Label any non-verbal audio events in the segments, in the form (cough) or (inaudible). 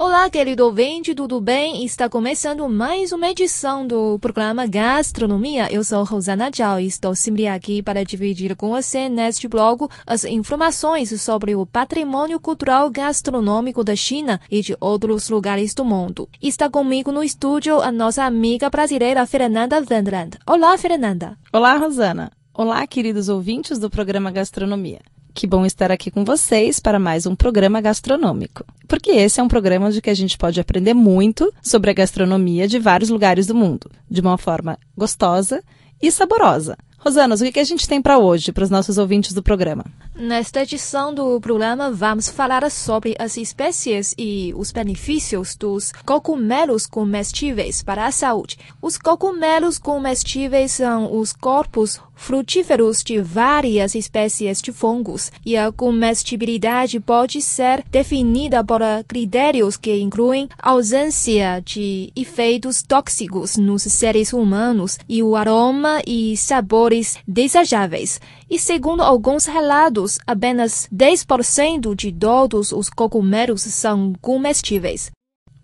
Olá, querido ouvinte, tudo bem? Está começando mais uma edição do programa Gastronomia. Eu sou Rosana Zhao e estou sempre aqui para dividir com você neste blog as informações sobre o patrimônio cultural gastronômico da China e de outros lugares do mundo. Está comigo no estúdio a nossa amiga brasileira Fernanda Wendland. Olá, Fernanda. Olá, Rosana. Olá, queridos ouvintes do programa Gastronomia. Que bom estar aqui com vocês para mais um programa gastronômico. Porque esse é um programa onde que a gente pode aprender muito sobre a gastronomia de vários lugares do mundo, de uma forma gostosa e saborosa. Rosanas, o que, que a gente tem para hoje, para os nossos ouvintes do programa? Nesta edição do programa, vamos falar sobre as espécies e os benefícios dos cogumelos comestíveis para a saúde. Os cogumelos comestíveis são os corpos frutíferos de várias espécies de fungos, e a comestibilidade pode ser definida por critérios que incluem ausência de efeitos tóxicos nos seres humanos e o aroma e sabores desejáveis. E segundo alguns relatos, apenas 10% de todos os cogumelos são comestíveis.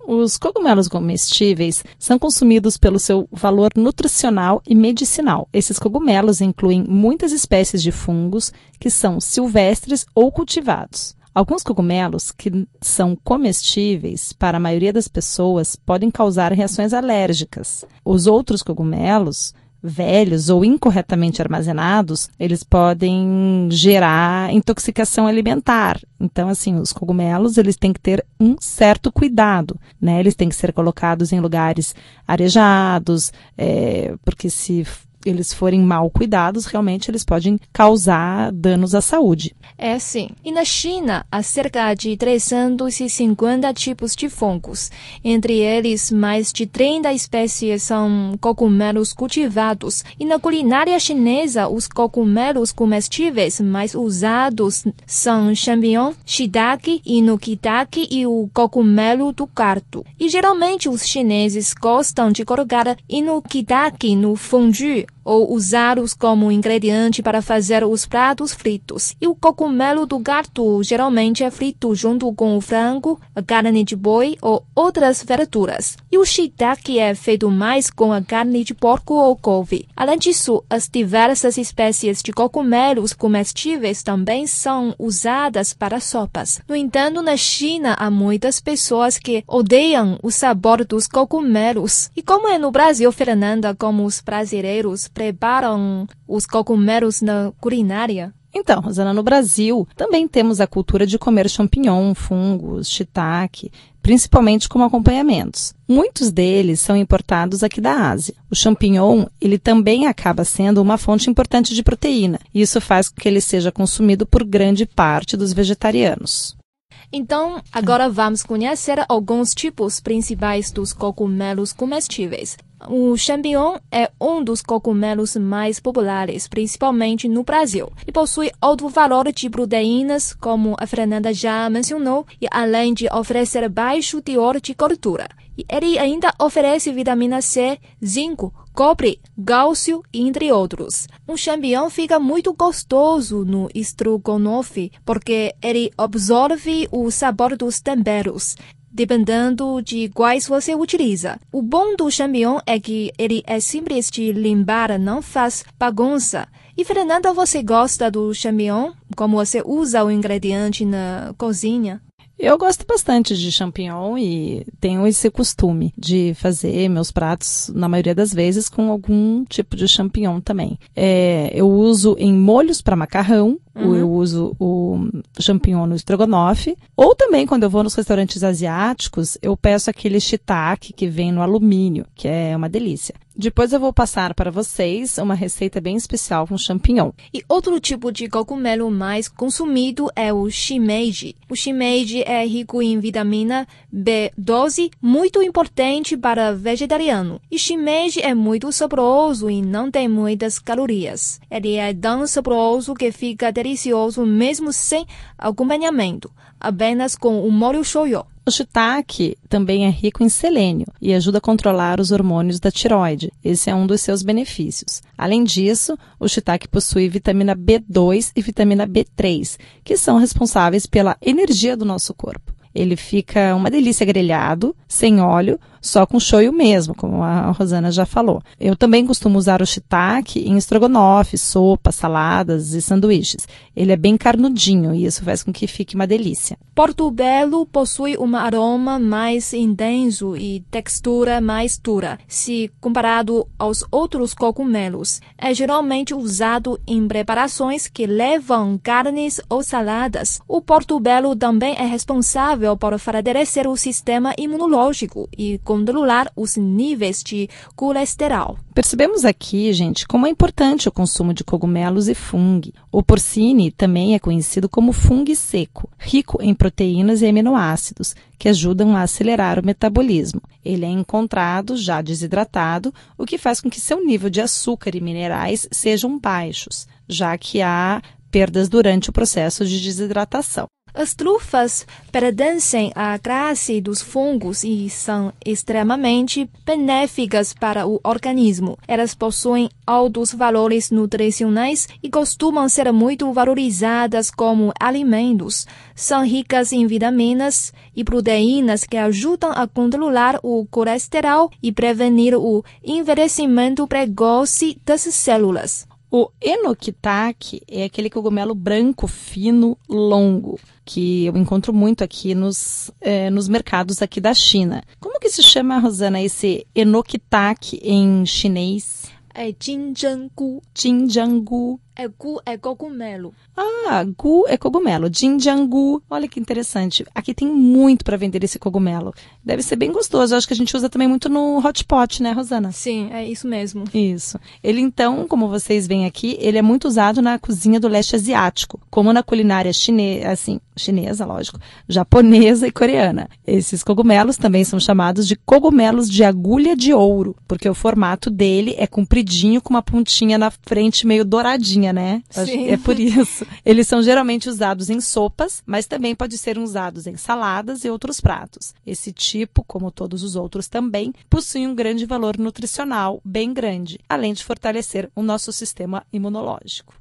Os cogumelos comestíveis são consumidos pelo seu valor nutricional e medicinal. Esses cogumelos incluem muitas espécies de fungos que são silvestres ou cultivados. Alguns cogumelos que são comestíveis para a maioria das pessoas podem causar reações alérgicas. Os outros cogumelos velhos ou incorretamente armazenados, eles podem gerar intoxicação alimentar. Então, assim, os cogumelos, eles têm que ter um certo cuidado, né? Eles têm que ser colocados em lugares arejados, é, porque se eles forem mal cuidados, realmente eles podem causar danos à saúde. É sim. E na China, há cerca de 350 tipos de fungos. Entre eles, mais de 30 espécies são cogumelos cultivados. E na culinária chinesa, os cogumelos comestíveis mais usados são champignon, shiitake, inukitake e o cogumelo do cardo. E geralmente os chineses gostam de colocar inukitake no fondue ou usá-los como ingrediente para fazer os pratos fritos. E o cogumelo do gato geralmente é frito junto com o frango, a carne de boi ou outras verduras. E o shiitake é feito mais com a carne de porco ou couve. Além disso, as diversas espécies de cogumelos comestíveis também são usadas para sopas. No entanto, na China há muitas pessoas que odeiam o sabor dos cogumelos. E como é no Brasil, Fernanda, como os brasileiros preparam os cogumelos na culinária? Então, Rosana, no Brasil também temos a cultura de comer champignon, fungos, shiitake, principalmente como acompanhamentos. Muitos deles são importados aqui da Ásia. O champignon, ele também acaba sendo uma fonte importante de proteína, e isso faz com que ele seja consumido por grande parte dos vegetarianos. Então, agora vamos conhecer alguns tipos principais dos cogumelos comestíveis. O champignon é um dos cogumelos mais populares, principalmente no Brasil, e possui alto valor de proteínas, como a Fernanda já mencionou, e além de oferecer baixo teor de gordura. Ele ainda oferece vitamina C, zinco, cobre, cálcio, entre outros. Um champignon fica muito gostoso no estrogonofe porque ele absorve o sabor dos temperos dependendo de quais você utiliza. O bom do champignon é que ele é simples de limpar, não faz bagunça. E Fernanda, você gosta do champignon? Como você usa o ingrediente na cozinha? Eu gosto bastante de champignon e tenho esse costume de fazer meus pratos, na maioria das vezes, com algum tipo de champignon também. É, eu uso em molhos para macarrão, uhum. eu uso o champignon no estrogonofe, ou também quando eu vou nos restaurantes asiáticos, eu peço aquele shiitake que vem no alumínio, que é uma delícia. Depois eu vou passar para vocês uma receita bem especial com champignon. E outro tipo de cogumelo mais consumido é o shimeji. O shimeji é rico em vitamina B12, muito importante para vegetariano. E shimeji é muito saboroso e não tem muitas calorias. Ele é tão saboroso que fica delicioso mesmo sem acompanhamento, apenas com o molho shoyu. O shiitake também é rico em selênio e ajuda a controlar os hormônios da tiroide. Esse é um dos seus benefícios. Além disso, o shiitake possui vitamina B2 e vitamina B3, que são responsáveis pela energia do nosso corpo. Ele fica uma delícia grelhado, sem óleo, só com shoyu mesmo, como a Rosana já falou. Eu também costumo usar o shiitake em estrogonofe, sopas, saladas e sanduíches. Ele é bem carnudinho e isso faz com que fique uma delícia. Porto Belo possui um aroma mais intenso e textura mais dura, se comparado aos outros cogumelos. É geralmente usado em preparações que levam carnes ou saladas. O Porto Belo também é responsável por fortalecer o sistema imunológico e controlar os níveis de colesterol. Percebemos aqui, gente, como é importante o consumo de cogumelos e fungo. O porcine também é conhecido como fungo seco, rico em proteínas e aminoácidos, que ajudam a acelerar o metabolismo. Ele é encontrado já desidratado, o que faz com que seu nível de açúcar e minerais sejam baixos, já que há perdas durante o processo de desidratação. As trufas pertencem à classe dos fungos e são extremamente benéficas para o organismo. Elas possuem altos valores nutricionais e costumam ser muito valorizadas como alimentos. São ricas em vitaminas e proteínas que ajudam a controlar o colesterol e prevenir o envelhecimento precoce das células. O enokitake é aquele cogumelo branco, fino, longo, que eu encontro muito aqui nos, é, nos mercados aqui da China. Como que se chama, Rosana, esse enokitake em chinês? É jinjangu. Jinjangu. É gu é cogumelo. Ah, gu é cogumelo. Jinjangu. Olha que interessante. Aqui tem muito para vender esse cogumelo. Deve ser bem gostoso. Eu acho que a gente usa também muito no hot pot, né, Rosana? Sim, é isso mesmo. Isso. Ele então, como vocês veem aqui, ele é muito usado na cozinha do leste asiático, como na culinária chinesa, assim, chinesa, lógico, japonesa e coreana. Esses cogumelos também são chamados de cogumelos de agulha de ouro, porque o formato dele é compridinho com uma pontinha na frente meio douradinha né? Sim. É por isso. (laughs) Eles são geralmente usados em sopas, mas também pode ser usados em saladas e outros pratos. Esse tipo, como todos os outros também, possui um grande valor nutricional, bem grande, além de fortalecer o nosso sistema imunológico.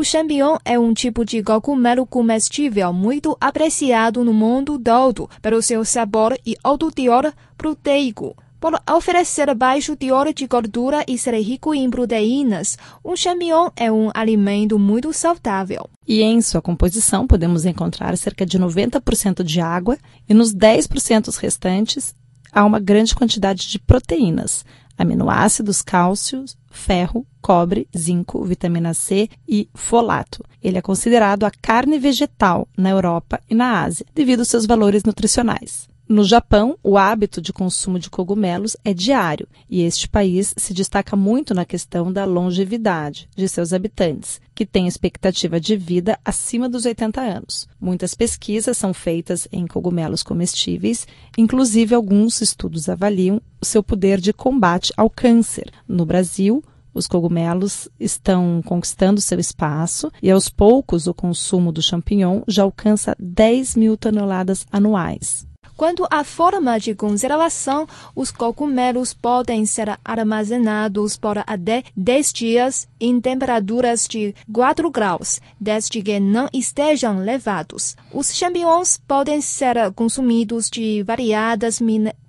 O champignon é um tipo de cogumelo comestível muito apreciado no mundo todo pelo seu sabor e alto teor proteico. Por oferecer baixo teor de gordura e ser rico em proteínas, o champignon é um alimento muito saudável. E em sua composição podemos encontrar cerca de 90% de água e nos 10% restantes há uma grande quantidade de proteínas, aminoácidos, cálcio, ferro, cobre, zinco, vitamina C e folato. Ele é considerado a carne vegetal na Europa e na Ásia, devido aos seus valores nutricionais. No Japão, o hábito de consumo de cogumelos é diário e este país se destaca muito na questão da longevidade de seus habitantes, que têm expectativa de vida acima dos 80 anos. Muitas pesquisas são feitas em cogumelos comestíveis, inclusive alguns estudos avaliam o seu poder de combate ao câncer. No Brasil, os cogumelos estão conquistando seu espaço e, aos poucos, o consumo do champignon já alcança 10 mil toneladas anuais. Quanto à forma de conservação, os cogumelos podem ser armazenados por até 10 dias em temperaturas de 4 graus, desde que não estejam levados. Os champignons podem ser consumidos de variadas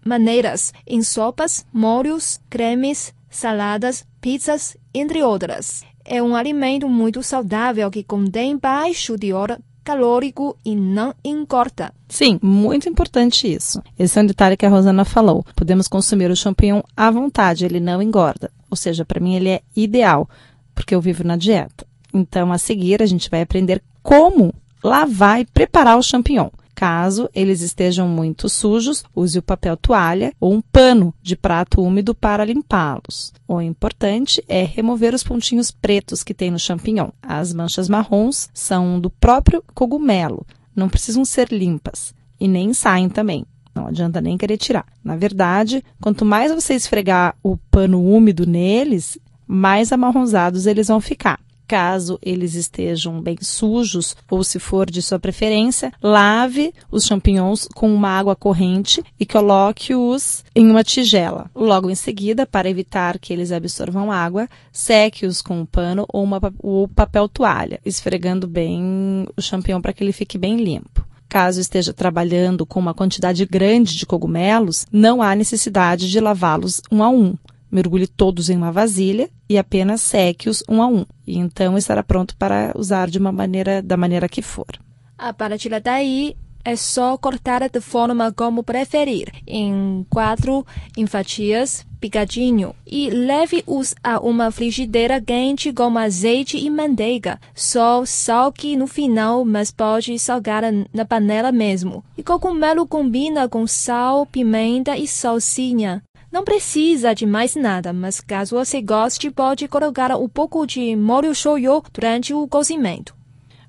maneiras, em sopas, molhos, cremes, saladas, pizzas, entre outras. É um alimento muito saudável que contém baixo teor calórico e não engorda. Sim, muito importante isso. Esse é um detalhe que a Rosana falou. Podemos consumir o champignon à vontade, ele não engorda. Ou seja, para mim ele é ideal, porque eu vivo na dieta. Então, a seguir, a gente vai aprender como lavar e preparar o champignon. Caso eles estejam muito sujos, use o papel toalha ou um pano de prato úmido para limpá-los. O importante é remover os pontinhos pretos que tem no champignon. As manchas marrons são do próprio cogumelo, não precisam ser limpas e nem saem também. Não adianta nem querer tirar. Na verdade, quanto mais você esfregar o pano úmido neles, mais amarronzados eles vão ficar. Caso eles estejam bem sujos ou se for de sua preferência, lave os champignons com uma água corrente e coloque-os em uma tigela. Logo em seguida, para evitar que eles absorvam água, seque-os com um pano ou, uma, ou papel toalha, esfregando bem o champignon para que ele fique bem limpo. Caso esteja trabalhando com uma quantidade grande de cogumelos, não há necessidade de lavá-los um a um mergulhe todos em uma vasilha e apenas seque-os um a um. E então estará pronto para usar de uma maneira da maneira que for. A partir daí é só cortar de forma como preferir, em quatro em fatias, picadinho, e leve-os a uma frigideira quente com azeite e manteiga. Só salque no final, mas pode salgar na panela mesmo. E cogumelo combina com sal, pimenta e salsinha. Não precisa de mais nada, mas caso você goste, pode colocar um pouco de molho shoyu durante o cozimento.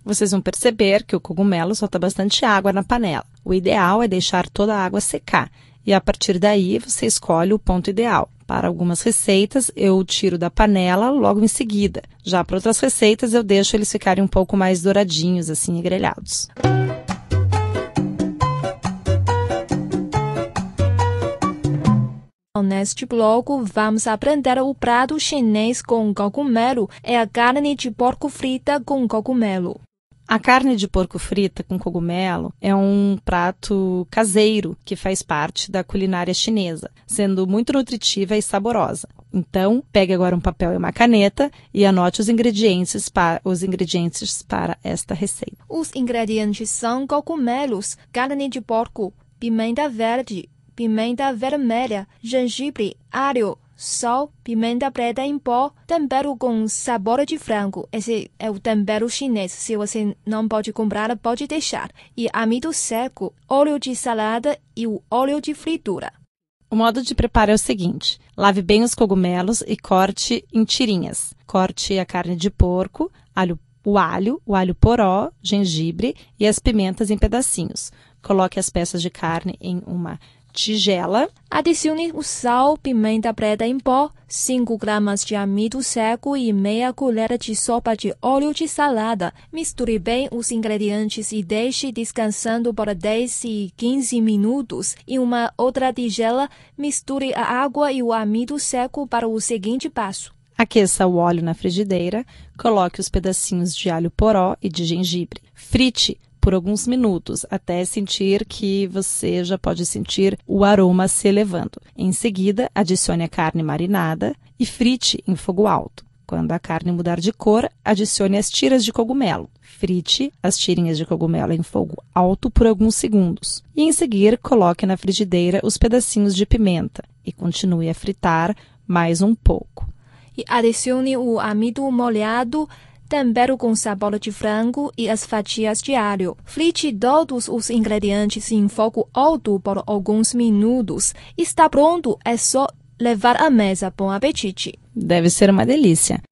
Vocês vão perceber que o cogumelo solta bastante água na panela. O ideal é deixar toda a água secar e a partir daí você escolhe o ponto ideal. Para algumas receitas, eu tiro da panela logo em seguida. Já para outras receitas, eu deixo eles ficarem um pouco mais douradinhos, assim, grelhados. Neste bloco, vamos aprender o prato chinês com cogumelo é a carne de porco frita com cogumelo. A carne de porco frita com cogumelo é um prato caseiro que faz parte da culinária chinesa, sendo muito nutritiva e saborosa. Então, pegue agora um papel e uma caneta e anote os ingredientes para, os ingredientes para esta receita. Os ingredientes são cogumelos, carne de porco, pimenta verde, pimenta vermelha, gengibre, alho, sal, pimenta preta em pó, tempero com sabor de frango. Esse é o tempero chinês. Se você não pode comprar, pode deixar. E amido seco, óleo de salada e o óleo de fritura. O modo de preparo é o seguinte: lave bem os cogumelos e corte em tirinhas. Corte a carne de porco, alho, o alho, o alho poró, gengibre e as pimentas em pedacinhos. Coloque as peças de carne em uma tigela. Adicione o sal, pimenta preta em pó, 5 gramas de amido seco e meia colher de sopa de óleo de salada. Misture bem os ingredientes e deixe descansando por 10 e 15 minutos. Em uma outra tigela, misture a água e o amido seco para o seguinte passo. Aqueça o óleo na frigideira, coloque os pedacinhos de alho poró e de gengibre. Frite por alguns minutos, até sentir que você já pode sentir o aroma se elevando. Em seguida, adicione a carne marinada e frite em fogo alto. Quando a carne mudar de cor, adicione as tiras de cogumelo. Frite as tirinhas de cogumelo em fogo alto por alguns segundos. E em seguida, coloque na frigideira os pedacinhos de pimenta e continue a fritar mais um pouco. E adicione o amido molhado tempero com sabor de frango e as fatias de alho. Frite todos os ingredientes em fogo alto por alguns minutos. Está pronto, é só levar à mesa. Bom apetite! Deve ser uma delícia.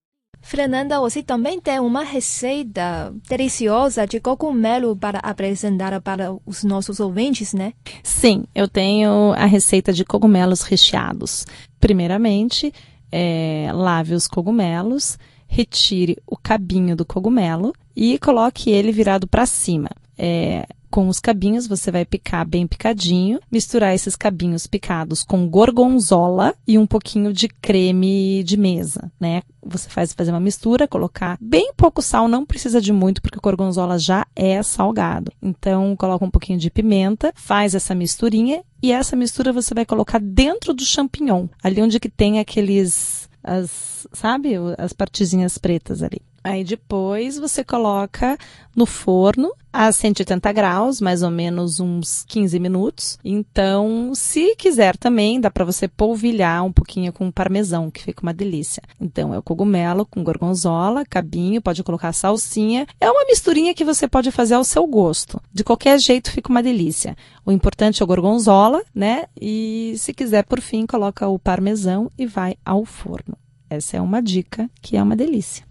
Fernanda, você também tem uma receita deliciosa de cogumelo para apresentar para os nossos ouvintes, né? Sim, eu tenho a receita de cogumelos recheados. Primeiramente, é, lave os cogumelos retire o cabinho do cogumelo e coloque ele virado para cima. É, com os cabinhos, você vai picar bem picadinho, misturar esses cabinhos picados com gorgonzola e um pouquinho de creme de mesa, né? Você faz fazer uma mistura, colocar bem pouco sal, não precisa de muito, porque o gorgonzola já é salgado. Então, coloca um pouquinho de pimenta, faz essa misturinha e essa mistura você vai colocar dentro do champignon, ali onde que tem aqueles as, sabe, as partezinhas pretas ali. Aí depois você coloca no forno a 180 graus, mais ou menos uns 15 minutos. Então, se quiser também, dá para você polvilhar um pouquinho com parmesão, que fica uma delícia. Então, é o cogumelo com gorgonzola, cabinho, pode colocar salsinha. É uma misturinha que você pode fazer ao seu gosto. De qualquer jeito, fica uma delícia. O importante é o gorgonzola, né? E se quiser, por fim, coloca o parmesão e vai ao forno. Essa é uma dica que é uma delícia.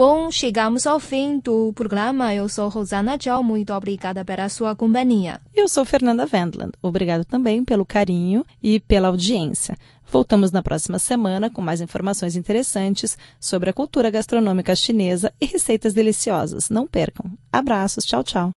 Bom, chegamos ao fim do programa. Eu sou Rosana Tchau. Muito obrigada pela sua companhia. Eu sou Fernanda Wendland. Obrigado também pelo carinho e pela audiência. Voltamos na próxima semana com mais informações interessantes sobre a cultura gastronômica chinesa e receitas deliciosas. Não percam. Abraços. Tchau, tchau.